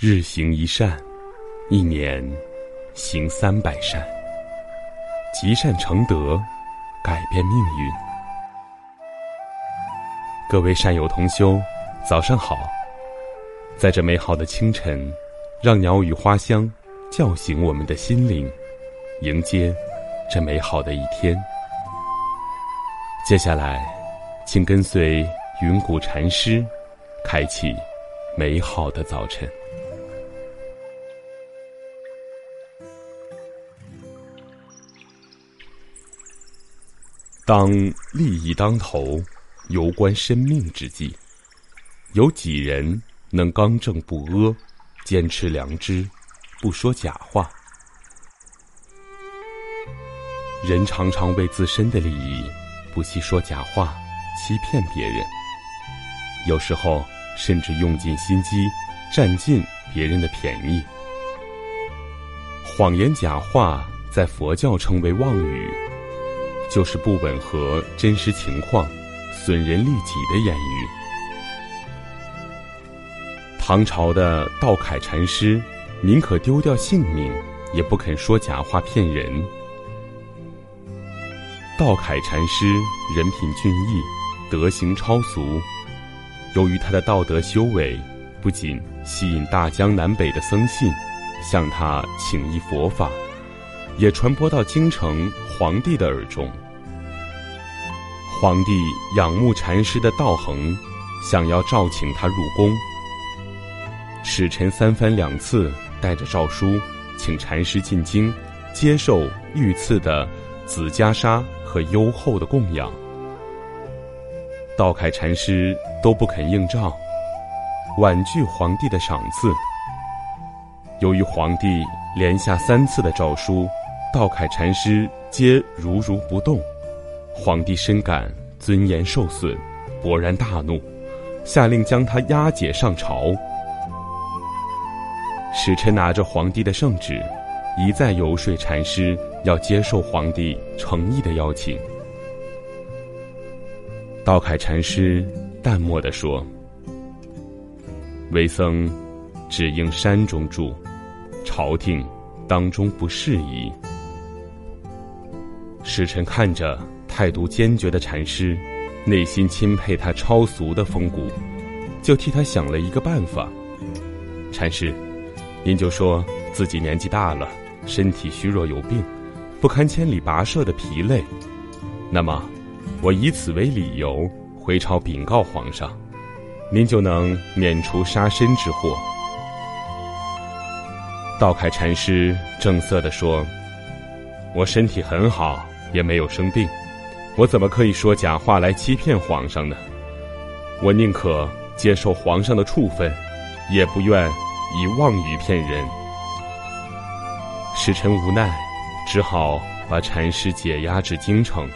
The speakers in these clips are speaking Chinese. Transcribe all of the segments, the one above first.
日行一善，一年行三百善，积善成德，改变命运。各位善友同修，早上好！在这美好的清晨，让鸟语花香叫醒我们的心灵，迎接这美好的一天。接下来，请跟随云谷禅师，开启美好的早晨。当利益当头、攸关生命之际，有几人能刚正不阿、坚持良知、不说假话？人常常为自身的利益不惜说假话，欺骗别人，有时候甚至用尽心机占尽别人的便宜。谎言假话在佛教称为妄语。就是不吻合真实情况、损人利己的言语。唐朝的道楷禅师，宁可丢掉性命，也不肯说假话骗人。道楷禅师人品俊逸，德行超俗。由于他的道德修为，不仅吸引大江南北的僧信向他请依佛法。也传播到京城皇帝的耳中。皇帝仰慕禅师的道行，想要召请他入宫。使臣三番两次带着诏书，请禅师进京，接受御赐的紫袈裟和优厚的供养。道楷禅师都不肯应召，婉拒皇帝的赏赐。由于皇帝连下三次的诏书。道楷禅师皆如如不动，皇帝深感尊严受损，勃然大怒，下令将他押解上朝。使臣拿着皇帝的圣旨，一再游说禅师要接受皇帝诚意的邀请。道楷禅师淡漠地说：“为僧只应山中住，朝廷当中不适宜。”使臣看着态度坚决的禅师，内心钦佩他超俗的风骨，就替他想了一个办法。禅师，您就说自己年纪大了，身体虚弱有病，不堪千里跋涉的疲累，那么，我以此为理由回朝禀告皇上，您就能免除杀身之祸。道开禅师正色地说：“我身体很好。”也没有生病，我怎么可以说假话来欺骗皇上呢？我宁可接受皇上的处分，也不愿以妄语骗人。使臣无奈，只好把禅师解押至京城。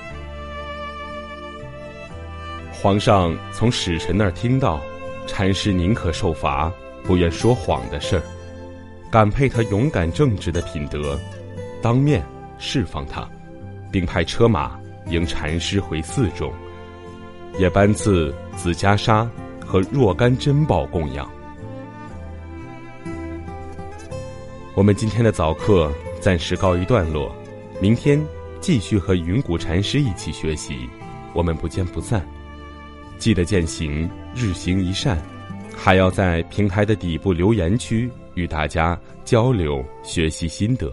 皇上从使臣那儿听到，禅师宁可受罚，不愿说谎的事儿，感佩他勇敢正直的品德，当面释放他。并派车马迎禅师回寺中，也颁赐紫袈裟和若干珍宝供养。我们今天的早课暂时告一段落，明天继续和云谷禅师一起学习，我们不见不散。记得践行日行一善，还要在平台的底部留言区与大家交流学习心得。